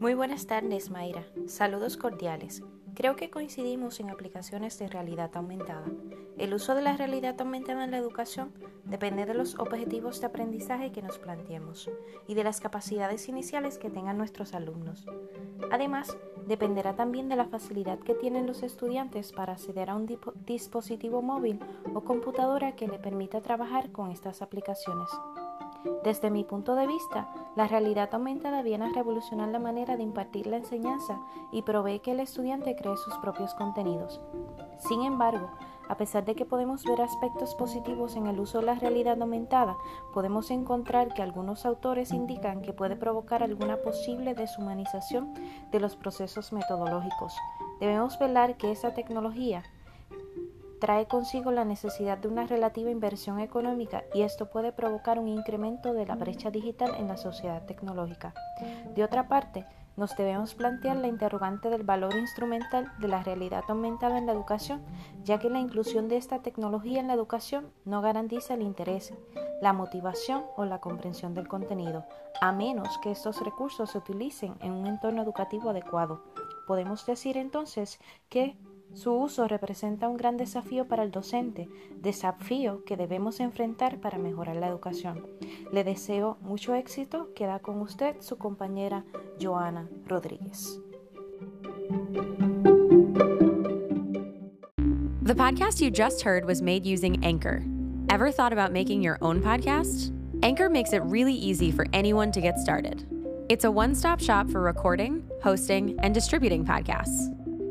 Muy buenas tardes, Mayra. Saludos cordiales. Creo que coincidimos en aplicaciones de realidad aumentada. El uso de la realidad aumentada en la educación depende de los objetivos de aprendizaje que nos planteemos y de las capacidades iniciales que tengan nuestros alumnos. Además, dependerá también de la facilidad que tienen los estudiantes para acceder a un dispositivo móvil o computadora que le permita trabajar con estas aplicaciones. Desde mi punto de vista, la realidad aumentada viene a revolucionar la manera de impartir la enseñanza y provee que el estudiante cree sus propios contenidos. Sin embargo, a pesar de que podemos ver aspectos positivos en el uso de la realidad aumentada, podemos encontrar que algunos autores indican que puede provocar alguna posible deshumanización de los procesos metodológicos. Debemos velar que esa tecnología trae consigo la necesidad de una relativa inversión económica y esto puede provocar un incremento de la brecha digital en la sociedad tecnológica. De otra parte, nos debemos plantear la interrogante del valor instrumental de la realidad aumentada en la educación, ya que la inclusión de esta tecnología en la educación no garantiza el interés, la motivación o la comprensión del contenido, a menos que estos recursos se utilicen en un entorno educativo adecuado. Podemos decir entonces que su uso representa un gran desafío para el docente, desafío que debemos enfrentar para mejorar la educación. Le deseo mucho éxito. Queda con usted su compañera Joana Rodríguez. The podcast you just heard was made using Anchor. Ever thought about making your own podcast? Anchor makes it really easy for anyone to get started. It's a one stop shop for recording, hosting, and distributing podcasts.